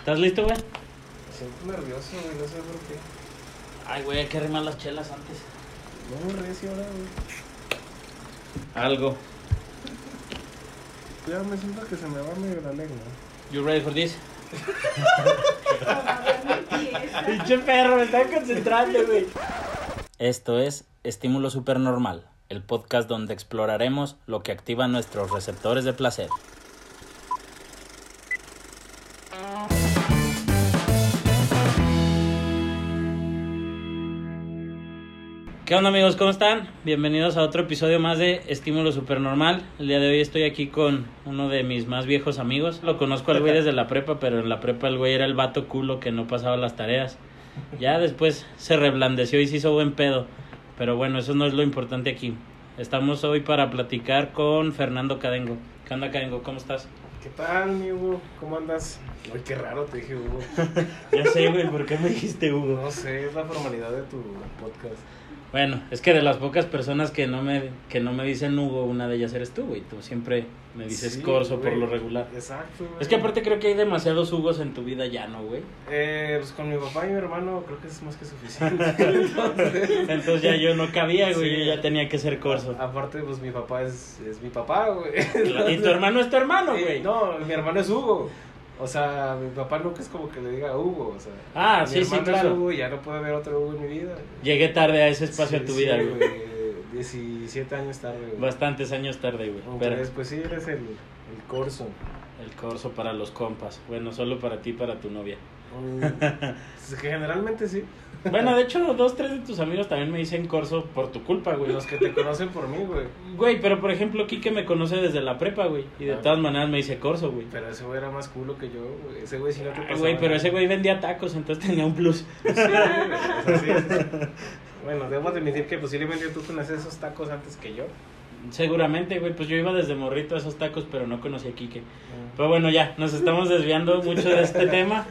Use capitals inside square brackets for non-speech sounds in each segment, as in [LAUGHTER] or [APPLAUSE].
¿Estás listo, güey? Me siento nervioso, güey, no sé por qué. Ay, güey, hay que arrimar las chelas antes. No me recio ahora, güey. Algo. Ya me siento que se me va medio la lengua. You ready for this? [LAUGHS] Pinche perro, me estaba concentrando, güey. Esto es Estímulo Supernormal, el podcast donde exploraremos lo que activa nuestros receptores de placer. ¿Qué onda amigos? ¿Cómo están? Bienvenidos a otro episodio más de Estímulo Supernormal. El día de hoy estoy aquí con uno de mis más viejos amigos. Lo conozco al güey [LAUGHS] desde la prepa, pero en la prepa el güey era el vato culo que no pasaba las tareas. Ya después se reblandeció y se hizo buen pedo. Pero bueno, eso no es lo importante aquí. Estamos hoy para platicar con Fernando Cadengo. ¿Qué onda Cadengo? ¿Cómo estás? ¿Qué tal, mi Hugo? ¿Cómo andas? Ay, qué raro te dije, Hugo. [LAUGHS] Ya sé, güey, ¿por qué me dijiste Hugo? No sé, es la formalidad de tu podcast. Bueno, es que de las pocas personas que no me, que no me dicen Hugo, una de ellas eres tú, güey. Tú siempre me dices Sí, Corso por lo regular. Exacto, güey. Es que aparte creo que hay demasiados Hugos en tu vida ya, ¿no, güey? Eh, pues con mi papá y mi hermano creo que es más que suficiente. [LAUGHS] Entonces, Entonces ya yo no cabía, güey, Sí. yo ya tenía que ser Corso. aparte, pues mi papá es, es mi papá, güey. Y tu hermano es tu hermano, güey. No, mi hermano es Hugo. O sea, mi papá nunca es como que le diga Hugo. O sea, Ah, mi sí, sí, claro. es Hugo ya no puede haber otro Hugo en mi vida. Llegué tarde a ese espacio Sí, a tu sí, vida, güey. 17 años tarde, güey. Bastantes años tarde, güey. Pero pues sí, eres el, el corso. el Corso para los compas. Bueno, solo para ti y para tu novia. [LAUGHS] Pues, que generalmente sí. Bueno, de hecho, dos, tres de tus amigos también me dicen Corso por tu culpa, güey. Los que te conocen por mí, güey. Güey, pero por ejemplo, Kike me conoce desde la prepa, güey. Y de Ah. todas maneras me dice Corso, güey. Pero ese güey era más culo que yo, güey. Ese güey sí no te pasaba güey, pero ese güey vendía tacos, entonces tenía un plus. Sí, güey. Bueno, debo de admitir que posiblemente tú conoces esos tacos antes que yo. Seguramente, güey, pues yo iba desde morrito a esos tacos, pero no conocí a Kike. Pero bueno, ya, nos estamos desviando mucho de este [LAUGHS] tema.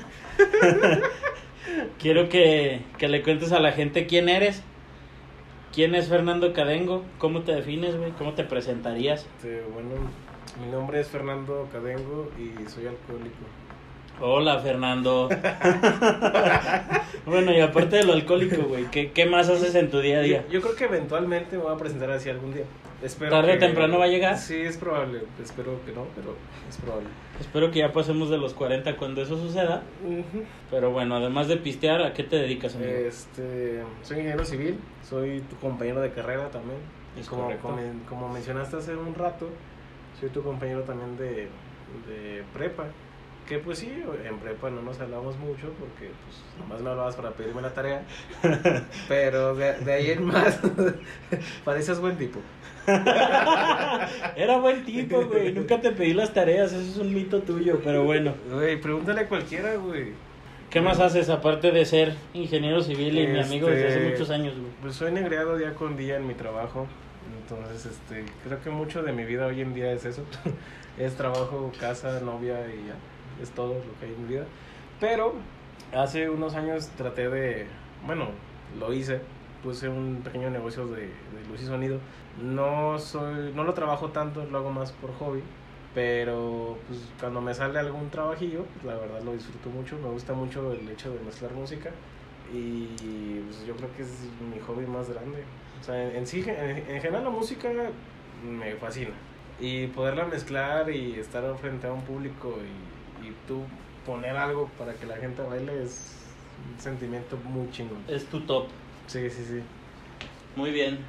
Quiero que, que le cuentes a la gente quién eres. ¿Quién es Fernando Cadengo? ¿Cómo te defines, güey? ¿Cómo te presentarías? Este, bueno, mi nombre es Fernando Cadengo y soy alcohólico. Hola, Fernando. [LAUGHS] bueno, y aparte de lo alcohólico, güey, ¿qué, ¿qué más haces en tu día a día? Yo, yo creo que eventualmente me voy a presentar así algún día. Espero ¿Tarde o temprano va a llegar? Sí, es probable. Espero que no, pero es probable. Espero que ya pasemos de los 40 cuando eso suceda. Pero bueno, además de pistear, ¿a qué te dedicas, amigo? Este, soy ingeniero civil, soy tu compañero de carrera también. Y Es como, como mencionaste hace un rato, soy tu compañero también de, de prepa. Que pues sí, en prepa no nos hablamos mucho porque pues nomás me hablabas para pedirme la tarea. [LAUGHS] Pero de, de ahí en más, [LAUGHS] pareces buen tipo. [LAUGHS] Era buen tipo, güey. Nunca te pedí las tareas, eso es un mito tuyo, pero bueno. Güey, pregúntale a cualquiera, güey. ¿Qué más haces aparte de ser ingeniero civil y mi amigo desde hace Este, muchos años, güey? Pues soy negreado día con día en mi trabajo. Entonces, este, creo que mucho de mi vida hoy en día es eso. es trabajo, casa, novia y ya. Es todo lo que hay en mi vida. Pero hace unos años traté de, bueno, lo hice. Puse un pequeño negocio de, de luz y sonido. No soy, no lo trabajo tanto, lo hago más por hobby. Pero pues cuando me sale algún trabajillo, pues, la verdad lo disfruto mucho. Me gusta mucho el hecho de mezclar música. Y pues, yo creo que es mi hobby más grande. O sea, en, en sí, en, en general la música me fascina. Y poderla mezclar y estar frente a un público y, y tú poner algo para que la gente baile es un sentimiento muy chingón. Es tu top. Sí, sí, sí. Muy bien.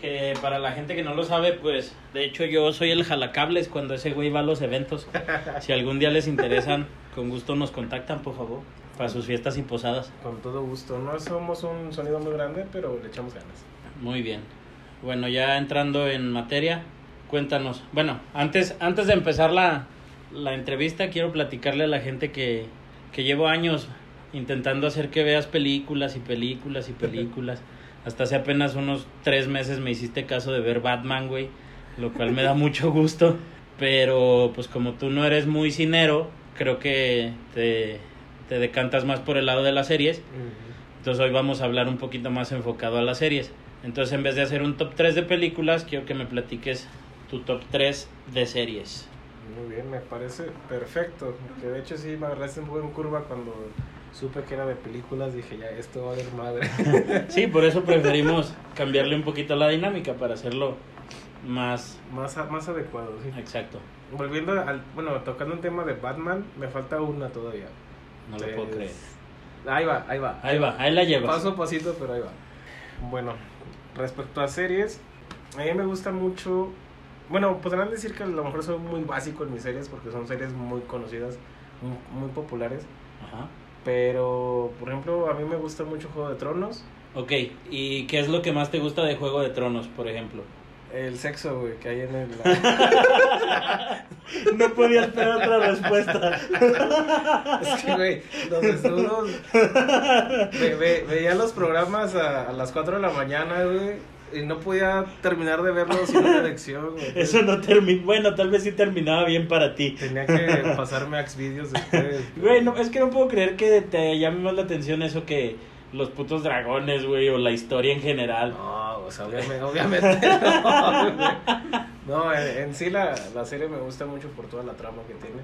Que para la gente que no lo sabe, pues, de hecho yo soy el jalacables cuando ese güey va a los eventos. [LAUGHS] Si algún día les interesan, con gusto nos contactan, por favor, para sus fiestas y posadas. Con todo gusto. No somos un sonido muy grande, pero le echamos ganas. Muy bien. Bueno, ya entrando en materia, cuéntanos. Bueno, antes, antes de empezar la, la entrevista, quiero platicarle a la gente que, que llevo años intentando hacer que veas películas y películas y películas. [LAUGHS] Hasta hace apenas unos tres meses me hiciste caso de ver Batman, güey, lo cual me da [LAUGHS] mucho gusto. Pero pues como tú no eres muy cinero, creo que te, te decantas más por el lado de las series. Entonces hoy vamos a hablar un poquito más enfocado a las series. Entonces en vez de hacer un top 3 de películas, quiero que me platiques tu top 3 de series. Muy bien, me parece perfecto. Que de hecho sí me agarraste un poco en curva cuando supe que era de películas. Dije, ya, esto va a ser madre. [LAUGHS] Sí, por eso preferimos cambiarle un poquito la dinámica para hacerlo más más, más adecuado, sí. exacto. Volviendo al. Bueno, tocando un tema de Batman, me falta una todavía. No lo puedo creer. Ahí va, ahí va. Ahí va, ahí la llevas. Paso a pasito, pero ahí va. Bueno, respecto a series, a mí me gusta mucho. Bueno, podrán decir que a lo mejor soy muy básico en mis series porque son series muy conocidas, muy, muy populares. Ajá. Pero, por ejemplo, a mí me gusta mucho Juego de Tronos. Ok, ¿y qué es lo que más te gusta de Juego de Tronos, por ejemplo? El sexo, güey, que hay en el. [LAUGHS] [LAUGHS] No podía esperar otra respuesta. es que, güey, los desnudos. [LAUGHS] Ve- ve- veía los programas a, a las 4 de la mañana, güey. Y no podía terminar de verlos sin una erección, güey. [LAUGHS] Eso no termina. Bueno, tal vez sí terminaba bien para ti. Tenía que pasarme a Xvideos después. [LAUGHS] Güey, no, es que no puedo creer que te llame más la atención eso que los putos dragones, güey, o la historia en general. No, o sea, obviamente, obviamente [LAUGHS] no, güey. No, en, en sí la, la serie me gusta mucho por toda la trama que tiene.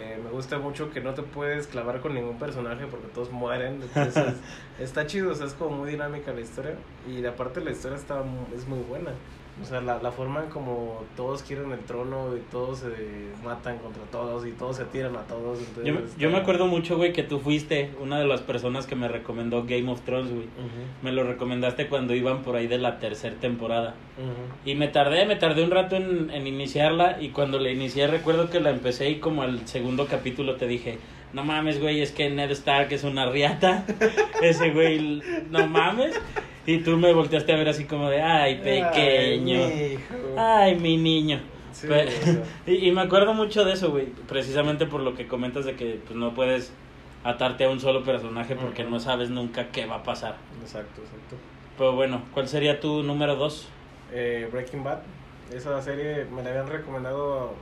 Eh, me gusta mucho que no te puedes clavar con ningún personaje porque todos mueren. Entonces, [LAUGHS] está chido, o sea, es como muy dinámica la historia. Y aparte la historia está, es muy buena. O sea, la, la forma en como todos quieren el trono y todos se matan contra todos y todos se tiran a todos. Entonces, Yo, está- yo me acuerdo mucho, güey, que tú fuiste una de las personas que me recomendó Game of Thrones, güey. Me lo recomendaste cuando iban por ahí de la tercera temporada. Y me tardé, me tardé un rato en, en iniciarla y cuando la inicié recuerdo que la empecé y como al segundo capítulo te dije, no mames, güey, es que Ned Stark es una riata. [LAUGHS] Ese güey, no mames. Y tú me volteaste a ver así como de, ay, pequeño. Ay, mi. Ay, mi niño. Sí, sea. [LAUGHS] y, y me acuerdo mucho de eso, güey. Precisamente por lo que comentas de que pues, no puedes atarte a un solo personaje porque no sabes nunca qué va a pasar. Exacto, exacto. Pero bueno, ¿cuál sería tu número dos? Eh, Breaking Bad, esa serie me la habían recomendado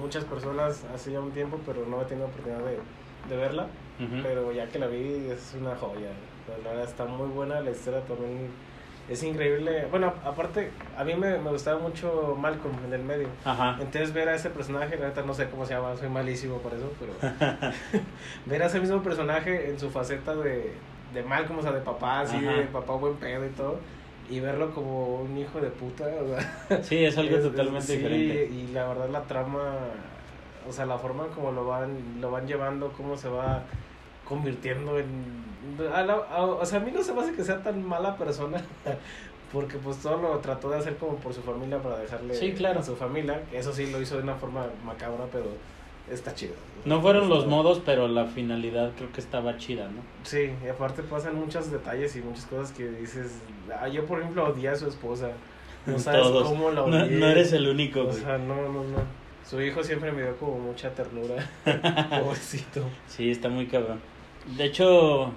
muchas personas hace ya un tiempo, pero no he tenido oportunidad de, de verla. Pero ya que la vi, es una joya. La verdad está muy buena, la historia también es increíble. Bueno, aparte, a mí me, me gustaba mucho Malcolm en el medio. Ajá. Entonces ver a ese personaje, la neta no sé cómo se llama, soy malísimo por eso, pero [LAUGHS] [LAUGHS] ver a ese mismo personaje en su faceta de, de Malcolm, o sea, de papá, así, Ajá. de papá buen pedo y todo, y verlo como un hijo de puta, o sea, [LAUGHS] Sí, es algo es- totalmente sí, diferente. Y la verdad la trama, o sea, la forma como lo van, lo van llevando, cómo se va convirtiendo en... a la- a- o sea, a mí no se me hace que sea tan mala persona, [LAUGHS] porque pues todo lo trató de hacer como por su familia para dejarle Sí, claro. a su familia, eso sí lo hizo de una forma macabra, pero está chido. No fueron los modos, pero la finalidad creo que estaba chida, ¿no? Sí, y aparte pasan muchos detalles y muchas cosas que dices, ah, yo por ejemplo odié a su esposa, [LAUGHS] no sabes Todos. cómo la No, odié. no eres el único, O sea, no, no, no. Su hijo siempre me dio como mucha ternura. [LAUGHS] Pobrecito. Sí, está muy cabrón. De hecho,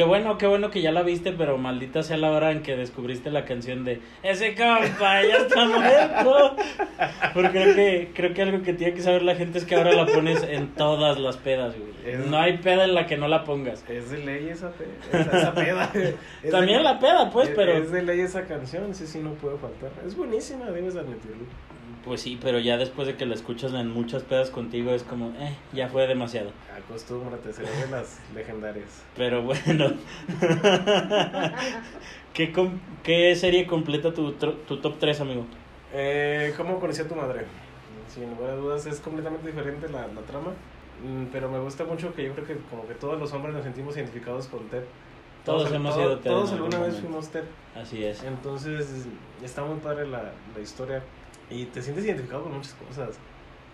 qué bueno, qué bueno que ya la viste, pero maldita sea la hora en que descubriste la canción de Ese compa ya está muerto. Porque creo que, creo que algo que tiene que saber la gente es que ahora la pones en todas las pedas, güey. Es- No hay peda en la que no la pongas. Es de ley esa, pe- esa, esa peda. [LAUGHS] Es También de- la peda, pues, es- pero... Es de ley esa canción, sí, sí, no puede faltar. Es buenísima, debes admitirlo. Pues sí, pero ya después de que la escuchas en muchas pedas contigo es como, eh, ya fue demasiado. Acostúmbrate, será de las legendarias. Pero bueno. [LAUGHS] ¿Qué, com- ¿Qué serie completa tu, tu top 3, amigo? Eh, ¿Cómo conocí a tu madre? Sin lugar a dudas, es completamente diferente la, la trama. mm, Pero me gusta mucho que yo creo que como que todos los hombres nos sentimos identificados con Ted. Todos hemos sido Ted Todos alguna vez momento. fuimos Ted. Así es. Entonces, está muy padre la, la historia. Y te sientes identificado con muchas cosas.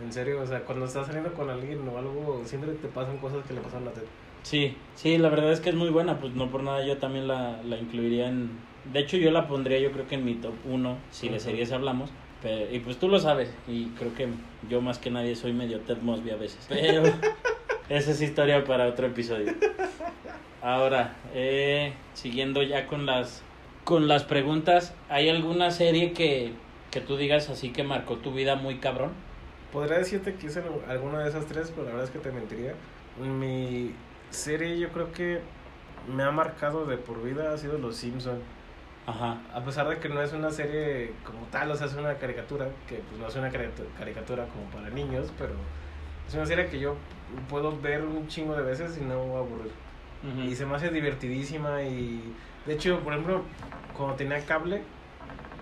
En serio, o sea, cuando estás saliendo con alguien o algo, siempre te pasan cosas que le pasan a Ted. Sí, sí, la verdad es que es muy buena, pues no por nada yo también la, la incluiría en... De hecho yo la pondría yo creo que en mi top 1, si de series hablamos. Pero, y pues tú lo sabes, y creo que yo más que nadie soy medio Ted Mosby a veces. Pero [LAUGHS] esa es historia para otro episodio. Ahora, eh, siguiendo ya con las, con las preguntas, ¿hay alguna serie que, que tú digas así que marcó tu vida muy cabrón? Podría decirte que hice alguna de esas tres, pero la verdad es que te mentiría. Mi serie yo creo que me ha marcado de por vida ha sido Los Simpson. Ajá. A pesar de que no es una serie como tal, o sea, es una caricatura, que pues no es una caricatura, como para niños, pero es una serie que yo puedo ver un chingo de veces y no me voy a aburrir. Ujú. Y se me hace divertidísima y... De hecho, por ejemplo, cuando tenía cable,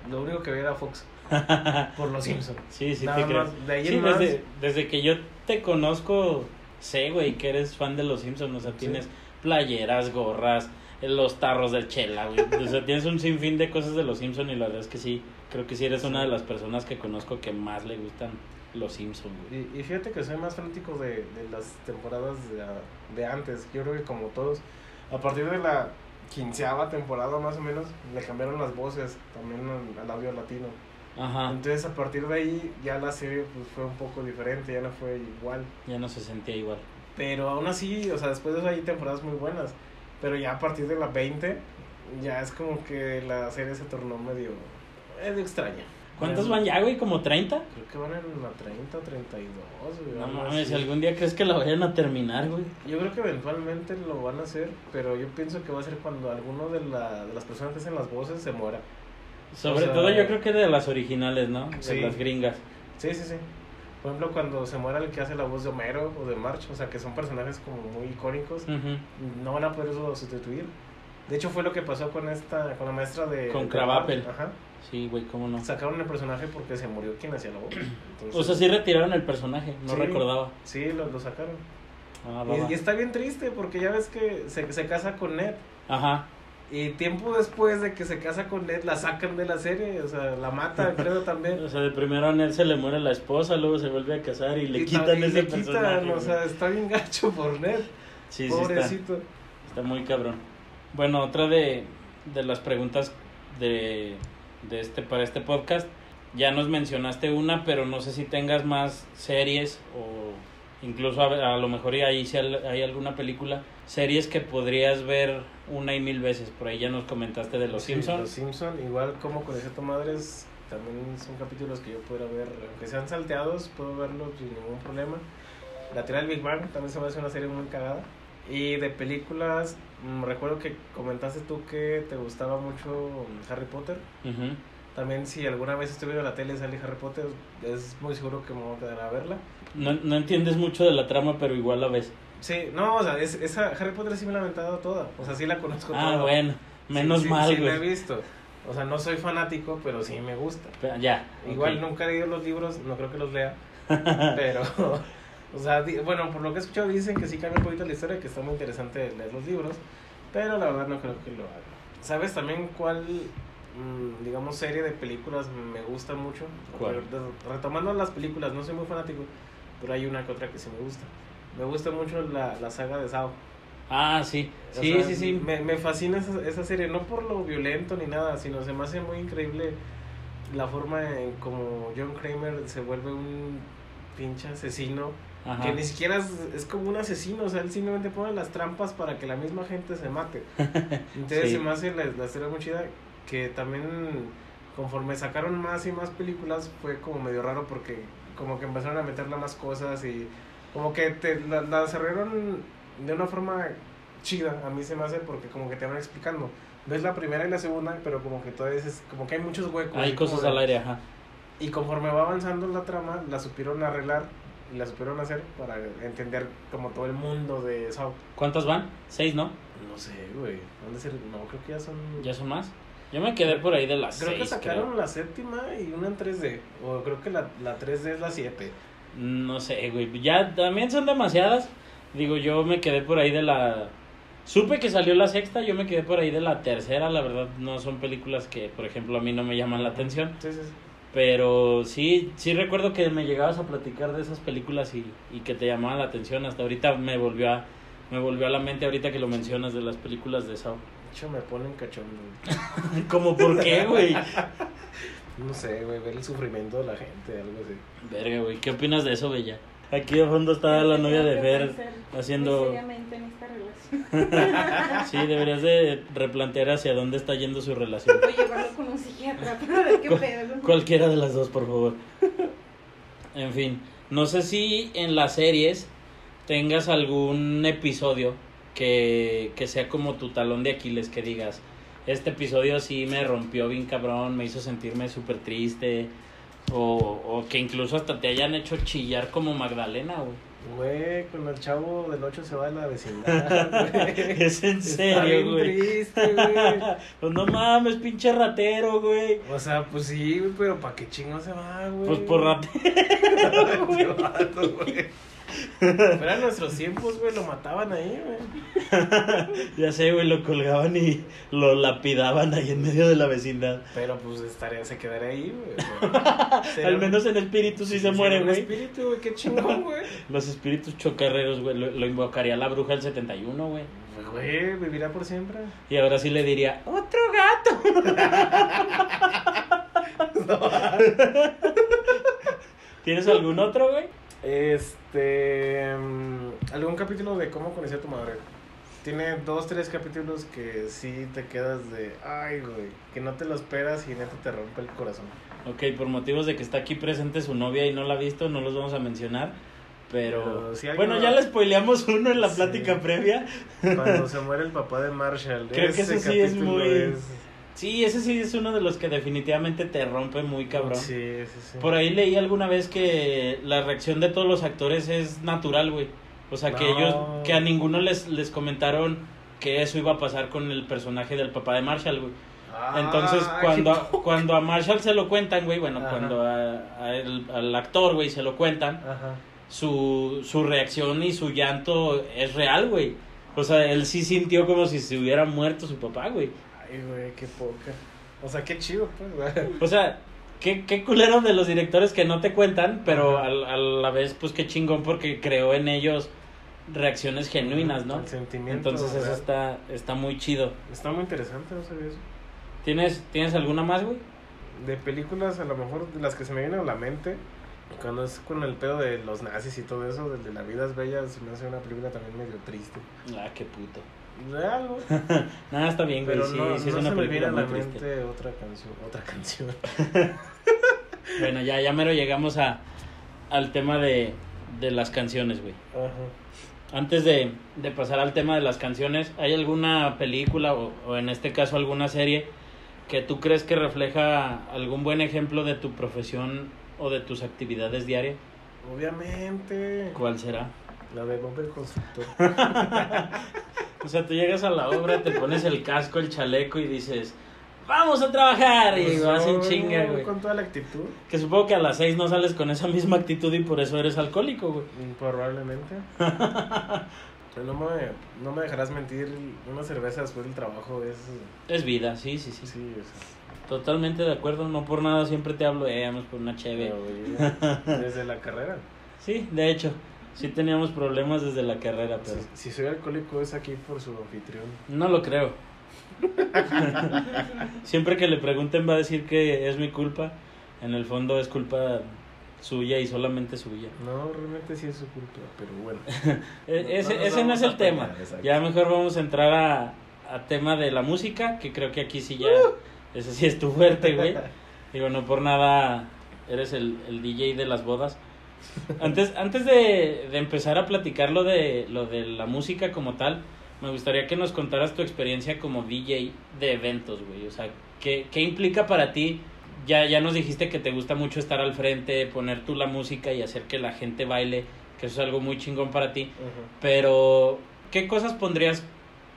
lo único que veía era Fox. [LAUGHS] por los Simpsons. Sí, sí, Nada te creo. más, de ahí Sí, en más- desde, desde que yo te conozco, sé, güey, que eres fan de los Simpsons. O sea, Sí. tienes playeras, gorras, eh, los tarros del chela, güey. [LAUGHS] O sea, tienes un sinfín de cosas de los Simpsons y la verdad es que sí, creo que sí eres una de las personas que conozco que más le gustan los Simpsons, güey. Y, y fíjate que soy más fanático de, de las temporadas de, de antes. Yo creo que como todos, a partir de la quinceava temporada más o menos, le cambiaron las voces también al, al audio latino. Ajá, Entonces a partir de ahí ya la serie pues, fue un poco diferente, ya no fue igual. ya no se sentía igual. Pero aún así, o sea, después de eso hay temporadas muy buenas. Pero ya a partir de la 20, ya es como que la serie se tornó medio, medio extraña. ¿Cuántos Es- van ya, güey? ¿Como 30? Creo que van en la 30 o 32. güey, No mames, si algún día crees que la vayan a terminar, güey. Yo creo que eventualmente lo van a hacer, pero yo pienso que va a ser cuando alguno de, la, de las personas que hacen las voces se muera. Sobre O sea, todo yo creo que de las originales, ¿no? De Sí. las gringas. Sí, sí, sí. Por ejemplo, cuando se muera el que hace la voz de Homero o de March, o sea, que son personajes como muy icónicos, no van a poder sustituir. De hecho, fue lo que pasó con esta, con la maestra de... Con. March. Ajá. Sí, güey, cómo no. Sacaron el personaje porque se murió quien hacía la voz. Entonces, O sea, sí retiraron el personaje, no Sí. recordaba. Sí, lo, lo sacaron. Ah. Y, y está bien triste porque ya ves que se, se casa con Ned. Ajá. Y tiempo después de que se casa con Ned, la sacan de la serie, o sea, la matan, [LAUGHS] creo también. O sea, de primero a Ned se le muere la esposa, luego se vuelve a casar y le Y quitan ta- y ese le personaje. quitan, o sea, está bien gacho por Ned, sí, sí está, pobrecito. está muy cabrón. Bueno, otra de, de las preguntas de, de este para este podcast, ya nos mencionaste una, pero no sé si tengas más series o incluso a, a lo mejor ahí si hay alguna película, series que podrías ver una y mil veces. Por ahí ya nos comentaste de Los Sí, Simpsons. Los Simpson, igual como conocí a tu madres, también son capítulos que yo pudiera ver, aunque sean salteados, puedo verlos sin ningún problema. La teoría del Big Bang también se me hace una serie muy cagada. Y de películas, mm, recuerdo que comentaste tú que te gustaba mucho Harry Potter. Ujú. También si alguna vez estoy viendo la tele y sale Harry Potter, es muy seguro que me voy a quedar a verla. No, no entiendes mucho de la trama, pero igual la ves. Sí, no, o sea, es- esa Harry Potter sí me la he aventado toda. O sea, sí la conozco Ah, toda. bueno, Sí, menos sí, mal, Sí, la he visto. O sea, no soy fanático, pero sí me gusta. Pero Ya. Igual ok. nunca he leído los libros, no creo que los lea. [LAUGHS] pero, o sea, di- bueno, por lo que he escuchado dicen que sí cambia un poquito la historia, que está muy interesante leer los libros. Pero la verdad no creo que lo haga. ¿Sabes también cuál, digamos, serie de películas me gusta mucho? ¿Cuál? Re- Retomando las películas, no soy muy fanático, pero hay una que otra que sí me gusta. Me gusta mucho la, la saga de Sao. Ah, sí. O Sí, sea, sí, sí. Me, me fascina esa, esa serie, no por lo violento ni nada, sino se me hace muy increíble la forma en como John Kramer se vuelve un pinche asesino, Ajá. que ni siquiera es, es como un asesino, o sea, él simplemente pone las trampas para que la misma gente se mate. [LAUGHS] Entonces Sí. se me hace la, la serie muy chida, que también conforme sacaron más y más películas fue como medio raro porque como que empezaron a meterle más cosas y como que te la, la desarrollaron de una forma chida, a mí se me hace porque como que te van explicando. Ves la primera y la segunda, pero como que todavía es como que hay muchos huecos. Hay cosas de- al aire, ajá. Y conforme va avanzando la trama, la supieron arreglar y la supieron hacer para entender como todo el mundo de Saw. ¿Cuántas van? Seis, ¿no? No sé, güey. ¿Dónde se- No, creo que ya son... ¿Ya son más? Yo me quedé por ahí de las Creo que sacaron creo. la séptima y una en 3D. O creo que la, la 3D es la 7. No sé, güey. Ya también son demasiadas. Digo, yo me quedé por ahí de la... Supe que salió la sexta, yo me quedé por ahí de la tercera. La verdad, no son películas que, por ejemplo, a mí no me llaman la atención. Sí, sí, sí. Pero sí, sí recuerdo que me llegabas a platicar de esas películas y, y que te llamaban la atención. Hasta ahorita me volvió a, me volvió a la mente ahorita que lo mencionas de las películas de Saw. De hecho, me ponen cachondo. [LAUGHS] ¿Cómo por qué, güey? No sé, güey, ver el sufrimiento de la gente, algo así. Verga, güey. ¿Qué opinas de eso, Bella? Aquí de fondo está la novia de Fer haciendo... seriamente en esta relación. [LAUGHS] Sí, deberías de replantear hacia dónde está yendo su relación. O llevarlo con un psiquiatra [LAUGHS] para ver qué Cu- pedo. Cualquiera de las dos, por favor. En fin, no sé si en las series tengas algún episodio que, que sea como tu talón de Aquiles, que digas, este episodio sí me rompió bien cabrón, me hizo sentirme súper triste. O, o que incluso hasta te hayan hecho chillar como Magdalena, güey. Güey, cuando el chavo del 8 se va de la vecindad, [LAUGHS] güey. Es en serio, güey. triste, güey. [LAUGHS] Pues no mames, pinche ratero, güey. O sea, pues sí, güey, pero ¿para qué chingo se va, güey? Pues por ratero. [LAUGHS] Güey. Eran nuestros tiempos, güey, lo mataban ahí, güey. [LAUGHS] Ya sé, güey, lo colgaban y lo lapidaban ahí en medio de la vecindad. Pero pues estaría, se quedaría ahí, güey. [LAUGHS] Al menos en espíritu sí se muere, güey. espíritu, güey, qué chingón, güey. [LAUGHS] Los espíritus chocarreros, güey, lo, lo invocaría la bruja del 71, güey. Pues, Güey, vivirá por siempre. Y ahora sí le diría, otro gato. ¿Tienes algún otro, güey? Este. mm, ¿Algún capítulo de cómo conocí a tu madre? Tiene dos, tres capítulos que sí te quedas de. Ay, güey. Que no te lo esperas y neta te rompe el corazón. Ok, por motivos de que está aquí presente su novia y no la ha visto, no los vamos a mencionar. Pero, Pero si alguien bueno, no- ya le spoileamos uno en la Sí. plática previa. Cuando se [LAUGHS] muere el papá de Marshall. Creo que ese eso sí es capítulo muy- es- Sí, ese sí es uno de los que definitivamente te rompe muy cabrón. Sí, sí, sí. Por ahí leí alguna vez que la reacción de todos los actores es natural, güey. O sea, que ellos, que a ninguno les, les comentaron que eso iba a pasar con el personaje del papá de Marshall, güey. Entonces, Ay, cuando, [LAUGHS] cuando a Marshall se lo cuentan, güey, bueno, Ajá. cuando a- a el- al actor, güey, se lo cuentan, Ajá. su, su reacción y su llanto es real, güey. O sea, él sí sintió como si se hubiera muerto su papá, güey. Ay, güey, qué poca. O sea, qué chido, pues, güey. [LAUGHS] O sea, qué, qué culero de los directores que no te cuentan, pero al- a, la vez, pues qué chingón porque creó en ellos reacciones genuinas, ¿no? El sentimiento. Entonces eso está, está muy chido. Está muy interesante, no sabía eso. ¿Tienes, ¿Tienes alguna más, güey? De películas, a lo mejor de las que se me vienen a la mente, cuando es con el pedo de los nazis y todo eso, del de La vida es bella, se me hace una película también medio triste. Ah, qué puto. Real, güey. [LAUGHS] Nada, está bien, güey. Pero Sí, no, sí es no una se me viene película a la triste. mente otra canción. Otra canción. [LAUGHS] [LAUGHS] Bueno, ya, ya mero llegamos a, al tema de, de las canciones, güey. Ajá. Antes de, de pasar al tema de las canciones, ¿hay alguna película o, o en este caso alguna serie que tú crees que refleja algún buen ejemplo de tu profesión o de tus actividades diarias? Obviamente. ¿Cuál será? La de Bob el Constructor. [LAUGHS] O sea, tú llegas a la obra, te pones el casco, el chaleco y dices, vamos a trabajar y Pues, vas en chinga, güey. Con toda la actitud. Que supongo que a las seis no sales con esa misma actitud y por eso eres alcohólico, güey. Mm, Probablemente. [LAUGHS] Pero no me, no me dejarás mentir, una cerveza después del trabajo es... Es vida, sí, sí, sí. Sí, o sea, Totalmente de acuerdo, no por nada siempre te hablo, eh, vamos por una güey, desde la carrera. [LAUGHS] Sí, de hecho, sí teníamos problemas desde la carrera, pero Si, si soy alcohólico es aquí por su anfitrión. no lo creo. [LAUGHS] Siempre que le pregunten va a decir que es mi culpa, en el fondo es culpa suya y solamente suya. No, realmente sí es su culpa, pero bueno. [LAUGHS] E- Ese, No ese no es el tema. pelear. Ya mejor vamos a entrar a, a tema de la música, que creo que aquí sí ya, ese sí es tu fuerte, güey. Digo, no por nada eres el, el DJ de las bodas. Antes, antes de, de empezar a platicar lo de, lo de la música como tal, me gustaría que nos contaras tu experiencia como DJ de eventos, güey. O sea, ¿qué, qué implica para ti? Ya, ya nos dijiste que te gusta mucho estar al frente, poner tú la música y hacer que la gente baile, que eso es algo muy chingón para ti. Pero, ¿qué cosas pondrías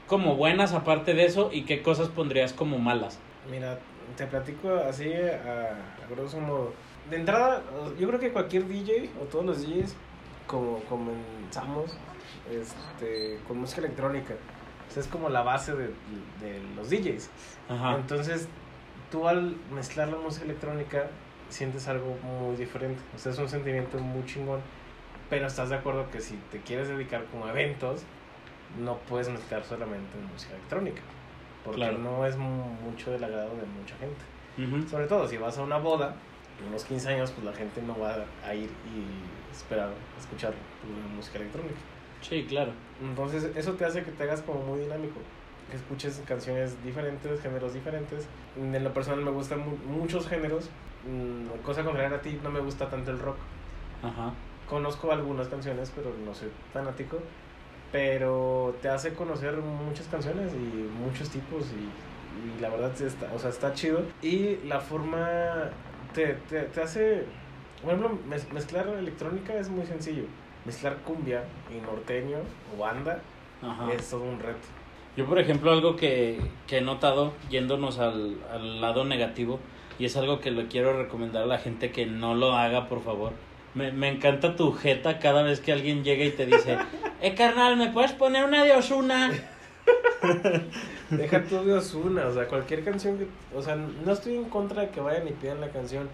como buenas aparte de eso y qué cosas pondrías como malas? Mira, te platico así a, a grosso modo. De entrada, yo creo que cualquier DJ o todos los DJs, como comenzamos este, con música electrónica. O sea, es como la base de, de los DJs. Ajá. Entonces, tú al mezclar la música electrónica sientes algo muy diferente. O sea, es un sentimiento muy chingón. Pero estás de acuerdo que si te quieres dedicar como a eventos, no puedes mezclar solamente música electrónica. Porque Claro. no es mu- mucho del agrado de mucha gente. Ujú. Sobre todo si vas a una boda, en unos 15 años, pues la gente no va a ir y esperar a escuchar tu música electrónica. Sí, claro. Entonces, eso te hace que te hagas como muy dinámico. Que escuches canciones diferentes, géneros diferentes. En lo personal me gustan mu- muchos géneros. Mm, Cosa contraria a ti, no me gusta tanto el rock. Ajá. Conozco algunas canciones, pero no soy fanático. Pero te hace conocer muchas canciones y muchos tipos y, y la verdad sí está, o sea, está chido. Y la forma te, te, te hace, por ejemplo, mez- mezclar electrónica es muy sencillo. Mezclar cumbia y norteño o banda Ajá. es todo un reto. Yo, por ejemplo, algo que, que he notado, yéndonos al, al lado negativo, y es algo que le quiero recomendar a la gente que no lo haga, por favor. Me, me encanta tu jeta cada vez que alguien llega y te dice, [LAUGHS] eh, carnal, ¿me puedes poner una de Osuna? [LAUGHS] Deja tú de Ozuna, o sea, cualquier canción que, o sea, no estoy en contra de que vayan y pidan la canción,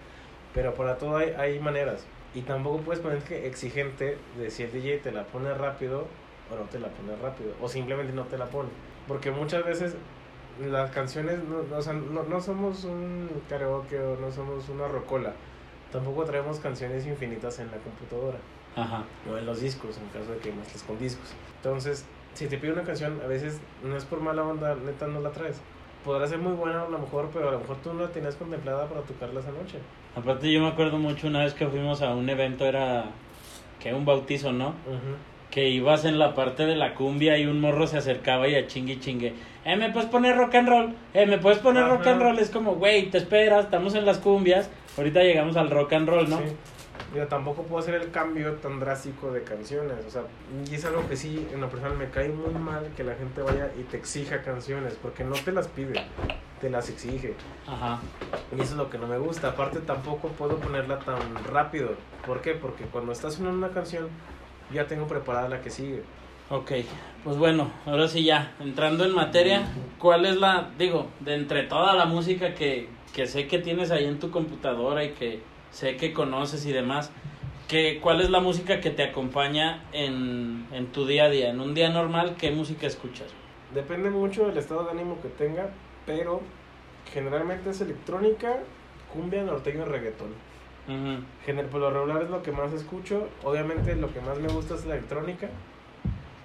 pero para todo hay, hay maneras. Y tampoco puedes ponerte exigente de si el DJ te la pone rápido o no te la pone rápido, o simplemente no te la pone. Porque muchas veces las canciones, no, no, o sea, no, no somos un karaoke o no somos una rocola. Tampoco traemos canciones infinitas en la computadora Ajá. o en los discos, en caso de que mezcles con discos. Entonces, si te pide una canción, a veces no es por mala onda, neta no la traes. Podrá ser muy buena a lo mejor, pero a lo mejor tú no la tenías contemplada para tocarla esa noche. Aparte, yo me acuerdo mucho una vez que fuimos a un evento, era que un bautizo, ¿no? Que ibas en la parte de la cumbia y un morro se acercaba y a chingue chingue. Eh, ¿me puedes poner rock and roll? Eh, ¿me puedes poner rock and roll? Es como, güey, te esperas, estamos en las cumbias. Ahorita llegamos al rock and roll, ¿no? Sí. Tampoco puedo hacer el cambio tan drástico de canciones. O sea, y es algo que sí, en lo personal me cae muy mal que la gente vaya y te exija canciones, porque no te las pide, te las exige. Ajá. Y eso es lo que no me gusta. Aparte, tampoco puedo ponerla tan rápido. ¿Por qué? Porque cuando estás sonando una canción, ya tengo preparada la que sigue. Ok, pues bueno, ahora sí ya, entrando en materia, ¿cuál es la, digo, de entre toda la música que, que sé que tienes ahí en tu computadora y que sé que conoces y demás, que, ¿cuál es la música que te acompaña en, en tu día a día? En un día normal, ¿qué música escuchas? Depende mucho del estado de ánimo que tenga, pero generalmente es electrónica, cumbia, norteño reggaetón. Ujú, Gener- por lo regular es lo que más escucho. Obviamente lo que más me gusta es la electrónica.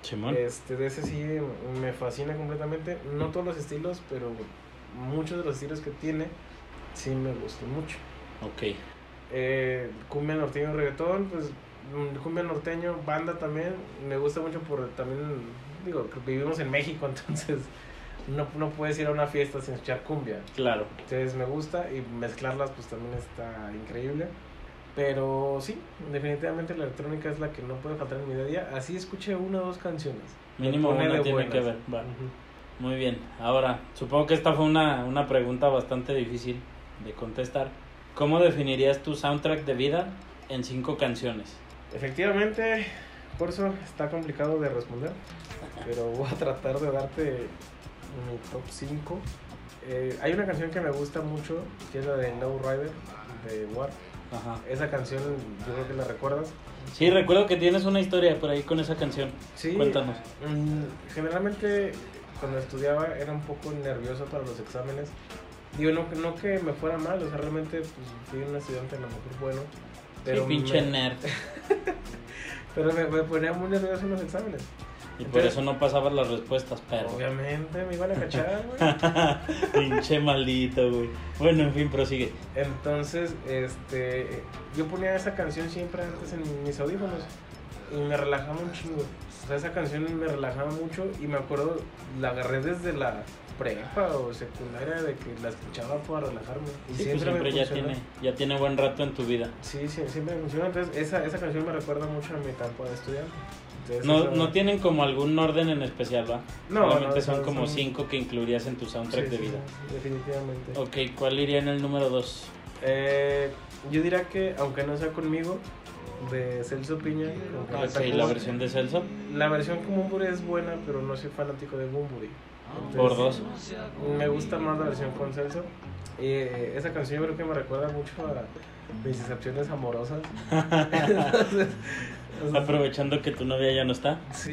Simón. Este, de ese sí me fascina completamente. No todos los estilos, pero muchos de los estilos que tiene sí me gustan mucho. Ok, Eh, cumbia norteño reggaetón, pues cumbia norteño, banda también. Me gusta mucho por también, digo, vivimos en México, [LAUGHS] entonces no, no puedes ir a una fiesta sin escuchar cumbia. claro. Entonces me gusta y mezclarlas pues también está increíble. Pero sí, definitivamente la electrónica es la que no puede faltar en mi día a día. Así escuché una o dos canciones. Mínimo una tiene buenas. que ver. Muy bien, ahora, supongo que esta fue una, una pregunta bastante difícil de contestar. ¿Cómo definirías tu soundtrack de vida en cinco canciones? Efectivamente, por eso está complicado de responder. Pero voy a tratar de darte mi top 5. hay una canción que me gusta mucho, que es la de No Rider, de War. Ajá. Esa canción yo creo que la recuerdas. Sí, recuerdo que tienes una historia por ahí con esa canción. Sí, Cuéntanos. mm, generalmente cuando estudiaba era un poco nervioso para los exámenes. Digo, no, no que me fuera mal, o sea, realmente pues, fui un estudiante a lo mejor bueno. Pero, sí, pinche me, [LAUGHS] nerd. pero me, me ponía muy nervioso en los exámenes. Y por eso no pasabas las respuestas, pero. Obviamente me iban a cachar, [LAUGHS] güey. pinche maldito, güey. Bueno, en fin, prosigue. Entonces, este, yo ponía esa canción siempre antes en mis audífonos y me relajaba un chingo. O sea, esa canción me relajaba mucho y me acuerdo, la agarré desde la prepa o secundaria de que la escuchaba para relajarme. Y Sí, pues siempre ya tiene, ya tiene buen rato en tu vida. Sí, sí, siempre me funciona. Entonces, esa, esa canción me recuerda mucho a mi etapa de estudiante. Entonces, No, esa- no tienen como algún orden en especial, ¿va? No, Solamente no, son son- como son- cinco que incluirías en tu soundtrack Sí, de sí, vida. sí, definitivamente. Ok, ¿cuál iría en el número dos? Eh, yo diría que, aunque no sea conmigo, de Celso Piña. Carlota Ok, la versión de Celso. La versión con Bumburi es buena, pero no soy fanático de Bumburi. Por dos. Me gusta más la versión con Celso. Eh, esa canción yo creo que me recuerda mucho a mis decepciones amorosas. [LAUGHS] Entonces, Aprovechando que tu novia ya no está. sí,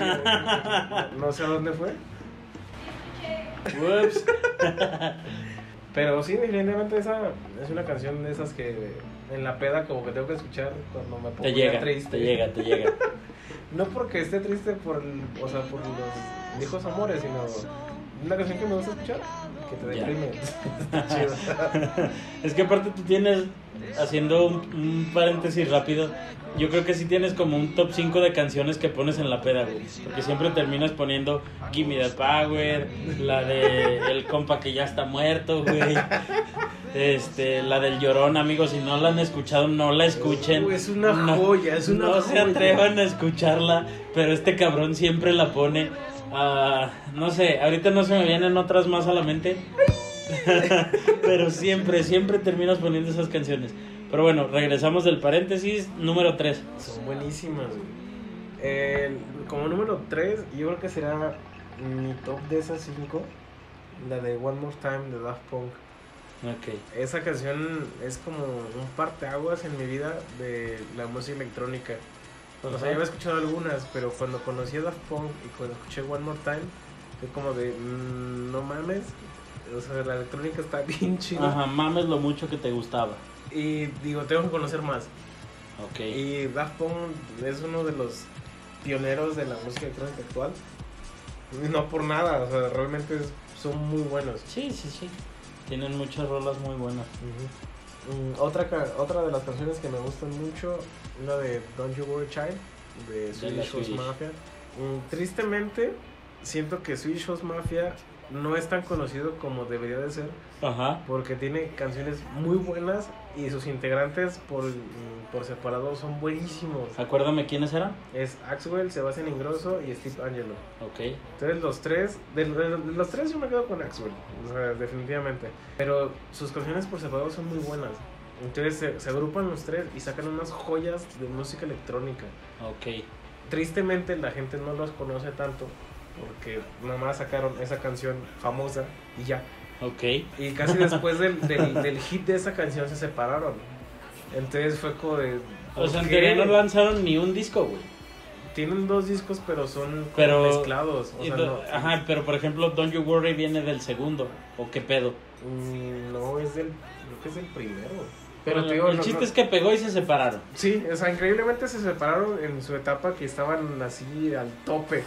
no, sé a dónde fue. Ups. Pero sí, definitivamente esa es una canción de esas que en la peda como que tengo que escuchar cuando me pongo Te llega, triste. te llega, te llega. [LAUGHS] No porque esté triste por, o sea, por los viejos amores, sino una canción que me gusta escuchar, que te deprime. [LAUGHS] [LAUGHS] Es que aparte tú tienes, haciendo un, un paréntesis rápido, yo creo que sí tienes como un top 5 de canciones que pones en la peda, güey. Porque siempre terminas poniendo Gimme the Power, la de El compa que ya está muerto, güey. Este, la del llorón, amigos, si no la han escuchado, no la escuchen. Es una No- joya, es una No se joya. atrevan a escucharla, pero este cabrón siempre la pone. Ah, no sé, ahorita no se me vienen otras más a la mente. [LAUGHS] pero siempre, siempre terminas poniendo esas canciones. Pero bueno, regresamos del paréntesis número 3. Son buenísimas, güey. El- como número 3, yo creo que será mi top de esas 5. La de One More Time de Daft Punk. Ok. Esa canción es como un parteaguas en mi vida de la música electrónica. O sea, yo había escuchado algunas, pero cuando conocí a Daft Punk y cuando escuché One More Time, fue como de, mm, no mames. O sea, la electrónica está [LAUGHS] bien chida. Ajá, mames lo mucho que te gustaba. Y digo, tengo que conocer más. Ok. Y Daft Punk es uno de los pioneros de la música electrónica actual. No por nada, o sea, realmente son muy buenos. Sí, sí, sí. Tienen muchas rolas muy buenas. Mm, otra, otra de las canciones que me gustan mucho, la de Don't You Worry Child, de Swedish House. Mafia. Mm, tristemente, siento que Swedish House Mafia no es tan conocido como debería de ser, Ajá. porque tiene canciones muy buenas y sus integrantes por, por separado son buenísimos. Acuérdame quiénes eran. Es Axwell, Sebastián Ingrosso y Steve Angelo. Ok. Entonces los tres, de, de- de los tres yo me quedo con Axwell, o sea, definitivamente. Pero sus canciones por separado son muy buenas. Entonces se, se agrupan los tres y sacan unas joyas de música electrónica. Ok. Tristemente la gente no los conoce tanto porque nada más sacaron esa canción famosa y ya. Ok. Y casi después del, del, del hit de esa canción se separaron. Entonces fue como de... O sea, en teoría no lanzaron ni un disco, güey. Tienen dos discos pero son como Pero- mezclados. O sea, do- no, Ajá, pero por ejemplo, Don't You Worry viene del segundo. ¿O qué pedo? Mm, No, es del. Creo que es del primero. Pero Bueno, te digo, el no- chiste no- es que pegó y se separaron. Sí, o sea, increíblemente se separaron en su etapa que estaban así al tope.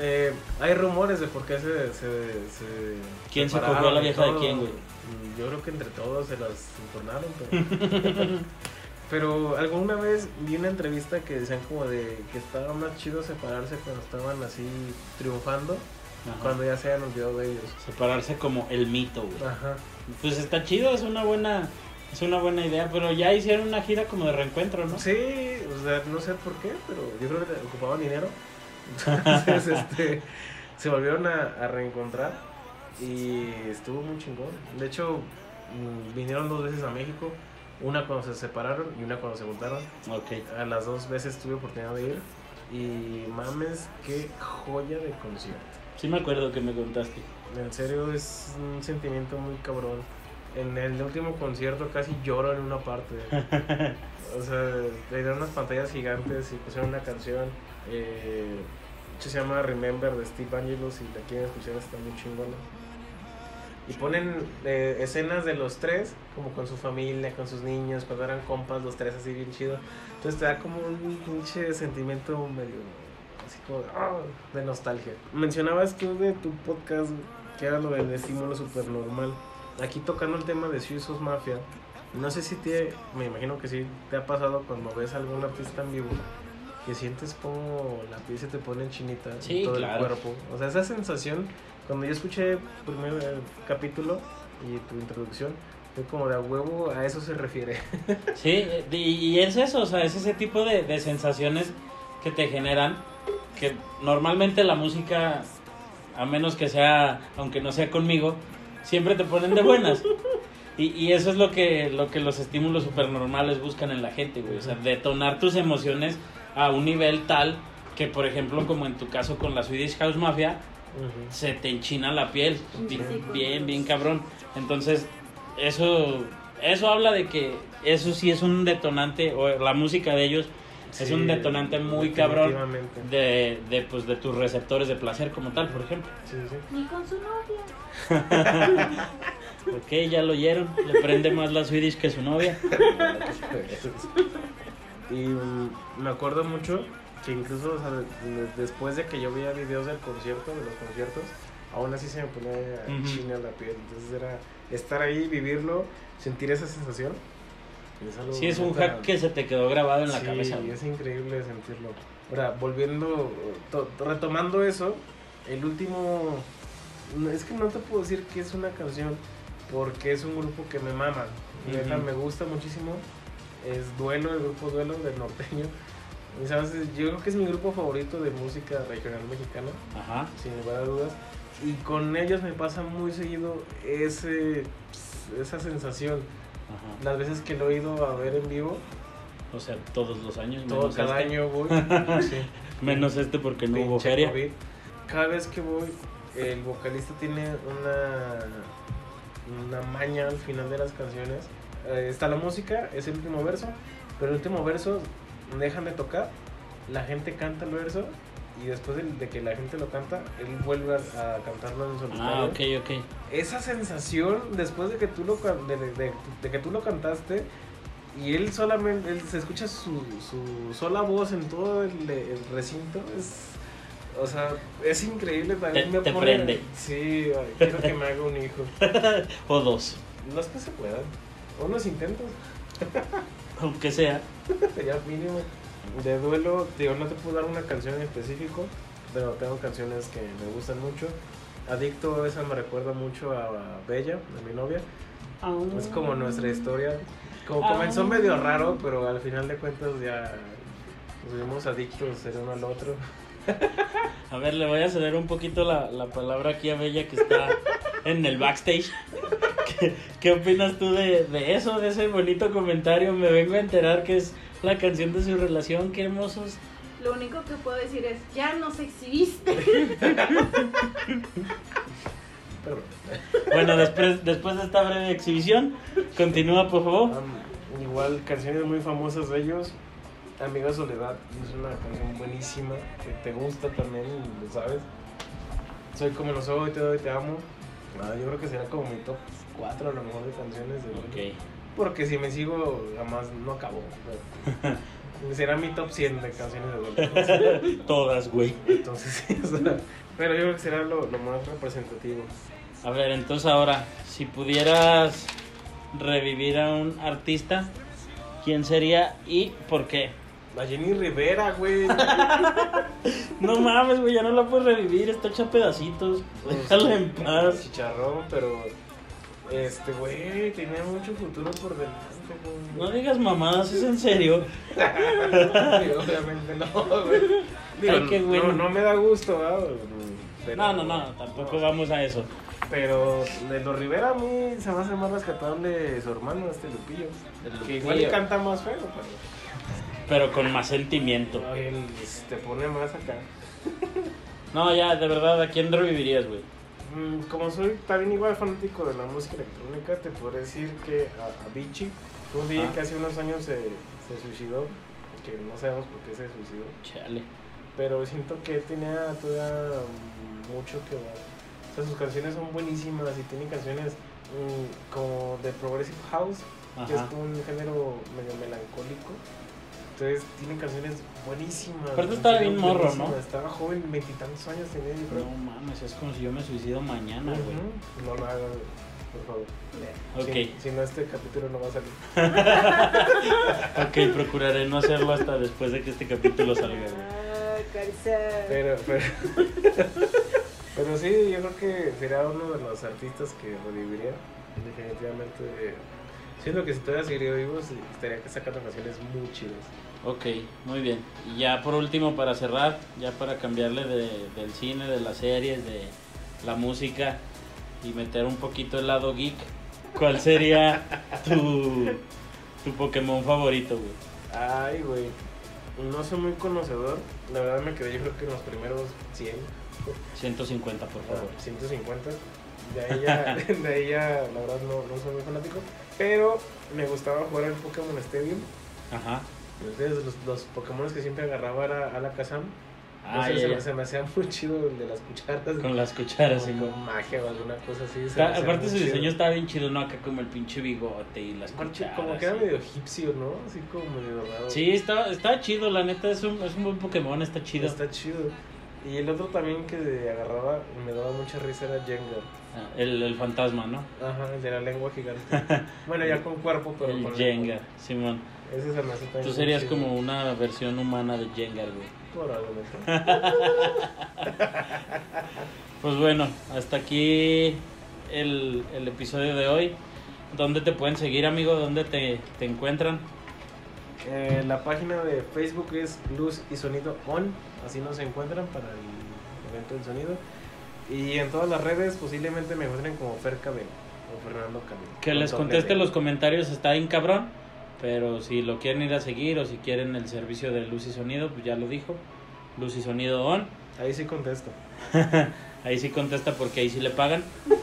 Eh, hay rumores de por qué se. se, se ¿Quién se cogió a la vieja de quién, güey? Mm, Yo creo que entre todos se las entornaron, pero. [LAUGHS] pero alguna vez vi una entrevista que decían como de que estaba más chido separarse cuando estaban así triunfando, Ajá. cuando ya se habían olvidado de ellos. Separarse como el mito, güey. Ajá. Pues está chido, es una buena es una buena idea, pero ya hicieron una gira como de reencuentro, ¿no? Sí, o sea, no sé por qué, pero yo creo que ocupaban dinero. Entonces, este, se volvieron a, a reencontrar y estuvo muy chingón. De hecho, mm, vinieron dos veces a México, una cuando se separaron y una cuando se juntaron. Ok. A las dos veces tuve oportunidad de ir y mames, qué joya de concierto. Sí me acuerdo que me contaste. En serio, es un sentimiento muy cabrón. En el último concierto casi lloro en una parte. [LAUGHS] O sea, le dieron unas pantallas gigantes y pusieron una canción. Eh, se llama Remember de Steve Angelos. Si la quieren escuchar, está muy chingona. Y ponen eh, escenas de los tres, como con su familia, con sus niños, cuando eran compas, los tres así bien chido. Entonces te da como un pinche sentimiento medio así como ah, de nostalgia. Mencionabas tú de tu podcast que era lo del estímulo supernormal. Aquí tocando el tema de Suizos Mafia, no sé si te, me imagino que sí te ha pasado cuando ves a algún artista en vivo que sientes como la piel se te pone chinita Sí, en todo claro. el cuerpo. O sea, esa sensación, cuando yo escuché el primer eh, capítulo y tu introducción, fue como de a huevo, a eso se refiere. [LAUGHS] Sí, y, y es eso, o sea, es ese tipo de, de sensaciones que te generan, que normalmente la música, a menos que sea, aunque no sea conmigo, siempre te ponen de buenas. Y, y eso es lo que, lo que los estímulos supernormales buscan en la gente, güey. O sea, detonar tus emociones a un nivel tal que, por ejemplo, como en tu caso con la Swedish House Mafia, se te enchina la piel. Bien, Sí. bien, bien cabrón. Entonces, eso, eso habla de que eso sí es un detonante, o la música de ellos es un detonante muy cabrón de, de, pues, de tus receptores de placer como tal, por ejemplo. Sí, sí. Ni con su novia. [LAUGHS] Ok, ya lo oyeron, le prende más la Swedish que su novia. [LAUGHS] Y mm, me acuerdo mucho que incluso o sea, después de que yo veía videos del concierto, de los conciertos, aún así se me ponía Ujú. china la piel. Entonces era estar ahí, vivirlo, sentir esa sensación. es algo Sí, es un hack que se te quedó grabado en la sí, cabeza. güey. es increíble sentirlo. Ahora, volviendo, to- retomando eso, el último, es que no te puedo decir que es una canción, porque es un grupo que me mama, me gusta muchísimo, es Duelo, el grupo Duelo del norteño, y sabes, yo creo que es mi grupo favorito de música regional mexicana, Ajá. sin lugar a dudas, y con ellos me pasa muy seguido ese, esa sensación, Ajá. las veces que lo he ido a ver en vivo, O sea, todos los años. todo cada este. año voy. [LAUGHS] sí. Menos este porque no hubo feria. COVID. Cada vez que voy, el vocalista tiene una, una maña al final de las canciones. Eh, está la música, es el último verso, pero el último verso dejan de tocar, la gente canta el verso y después de, de que la gente lo canta, él vuelve a, a cantarlo en solitario. Ah, ok, ok. Esa sensación después de que tú lo, de, de- de- de que tú lo cantaste y él solamente él se escucha su, su sola voz en todo el, el recinto es o sea es increíble también Te- me te pone- prende. sí ay, quiero que me haga un hijo [LAUGHS] O dos. no es que se puedan unos intentos [LAUGHS] Aunque sea. [LAUGHS] ya mínimo de duelo digo no te puedo dar una canción en específico pero tengo canciones que me gustan mucho adicto esa me recuerda mucho a, Bella a mi novia Es como nuestra historia. Como comenzó Ah. medio raro, pero al final de cuentas ya nos vimos adictos el uno al otro. A ver, le voy a ceder un poquito la, la palabra aquí a Bella que está en el backstage. [LAUGHS] ¿Qué, [LAUGHS] qué opinas tú de, de eso, de ese bonito comentario? Me vengo a enterar que es la canción de su relación. Qué hermosos. Lo único que puedo decir es, ya nos exhibiste. [LAUGHS] Bueno, después, después de esta breve exhibición, continúa, por favor. um, igual canciones muy famosas de ellos. Amiga Soledad es una canción buenísima que te gusta también, lo sabes. Soy como lo soy, te doy, te amo. Ah, yo creo que será como mi top 4 a lo mejor de canciones de Duelo. Ok. Porque si me sigo, jamás no pero [LAUGHS] Será mi top 100 de canciones de Duelo. [LAUGHS] Todas, güey. Entonces, sí, o sea, pero yo creo que será lo, lo más representativo. A ver, entonces ahora, si pudieras revivir a un artista, ¿quién sería y por qué? La Jenny Rivera, güey. [LAUGHS] No mames, güey, ya no la puedes revivir, está hecha a pedacitos. Déjala en paz. Chicharrón, pero. Este, güey, tenía mucho futuro por delante, No güey. digas mamadas, es en serio. [LAUGHS] Sí, Obviamente no, güey. Digo, Ay, qué bueno. no, no me da gusto. Pero- No, no, no, tampoco vamos a eso. Pero de los Rivera a mí se me hace más rescatable su hermano, este Lupillo. El Que igual canta más feo, pero. Pero con más sentimiento. No, él te pone más acá. No, ya, de verdad, ¿a quién revivirías, güey? Mm, Como soy también igual fanático de la música electrónica, te podré decir que a, a Vichy, fue un DJ Ah. que hace unos años se, se suicidó, que no sabemos por qué se suicidó, Chale. pero siento que él tenía todavía mucho que dar. O sea, sus canciones son buenísimas y tiene canciones mm, como de Progressive House, que es un género medio melancólico. Entonces tiene canciones buenísimas. Aparte estaba bien morro, ¿no? Estaba joven, veintitantos años tenía, yo creo. No mames, es como si yo me suicido mañana, güey. Ujú. No lo hagas, por favor. Ok. Si, si no, este capítulo no va a salir. [LAUGHS] Ok, procuraré no hacerlo hasta después de que este capítulo salga, güey. Ah. Pero, pero, [LAUGHS] pero sí, yo creo que sería uno de los artistas que reviviría. Definitivamente. Siento que si todavía seguiría vivo, sí, estaría sacando canciones muy chidas. Ok, muy bien. Y ya por último, para cerrar, ya para cambiarle de, del cine, de las series, de la música y meter un poquito el lado geek, ¿cuál sería [LAUGHS] tu, tu Pokémon favorito, güey? Ay, güey. No soy muy conocedor. La verdad me quedé yo creo que en los primeros 100. 150, por Ah, favor. 150. De ahí ya, [LAUGHS] de ahí ya, la verdad no, no soy muy fanático. Pero me gustaba jugar el Pokémon Stadium. Ajá. Entonces los, los Pokémon que siempre agarraba era Alakazam. Ah, Entonces se, me- se me hacía muy chido el de las cucharas. Con las cucharas, como sí. con magia o alguna cosa así. Está- aparte su chido. diseño estaba bien chido, ¿no? Acá como el pinche bigote y las cucharas. como que era medio egipcio, ¿no? Así como medio raro. Sí, está, está chido, la neta, es un, es un buen Pokémon, está chido. Está chido. Y el otro también que agarraba y me daba mucha risa era Jenga. Ah, El, el fantasma, ¿no? Ajá, el de la lengua gigante. [LAUGHS] bueno, ya con cuerpo, pero El con Jenga, Simón. Ese se me hace Tú serías chido. como una versión humana de Jenga, güey. Por algo. [LAUGHS] Pues bueno, hasta aquí el, el episodio de hoy. ¿Dónde te pueden seguir, amigo? ¿Dónde te, te encuentran? Eh, la página de Facebook es Luz y Sonido On, así nos encuentran para el evento del sonido. Y en todas las redes posiblemente me encuentren como Fer Cabello o Fernando Cabello. Que les conteste los comentarios, está bien cabrón. Pero si lo quieren ir a seguir o si quieren el servicio de luz y sonido, pues ya lo dijo. Luz y sonido on. [LAUGHS] Ahí sí contesto. Ahí sí contesta porque ahí sí le pagan. [LAUGHS]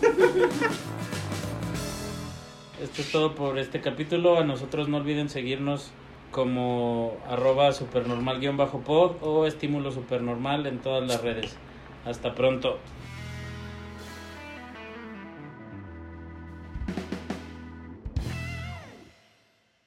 Esto es todo por este capítulo. A nosotros no olviden seguirnos como arroba supernormal-pod o estímulo supernormal en todas las redes. Hasta pronto.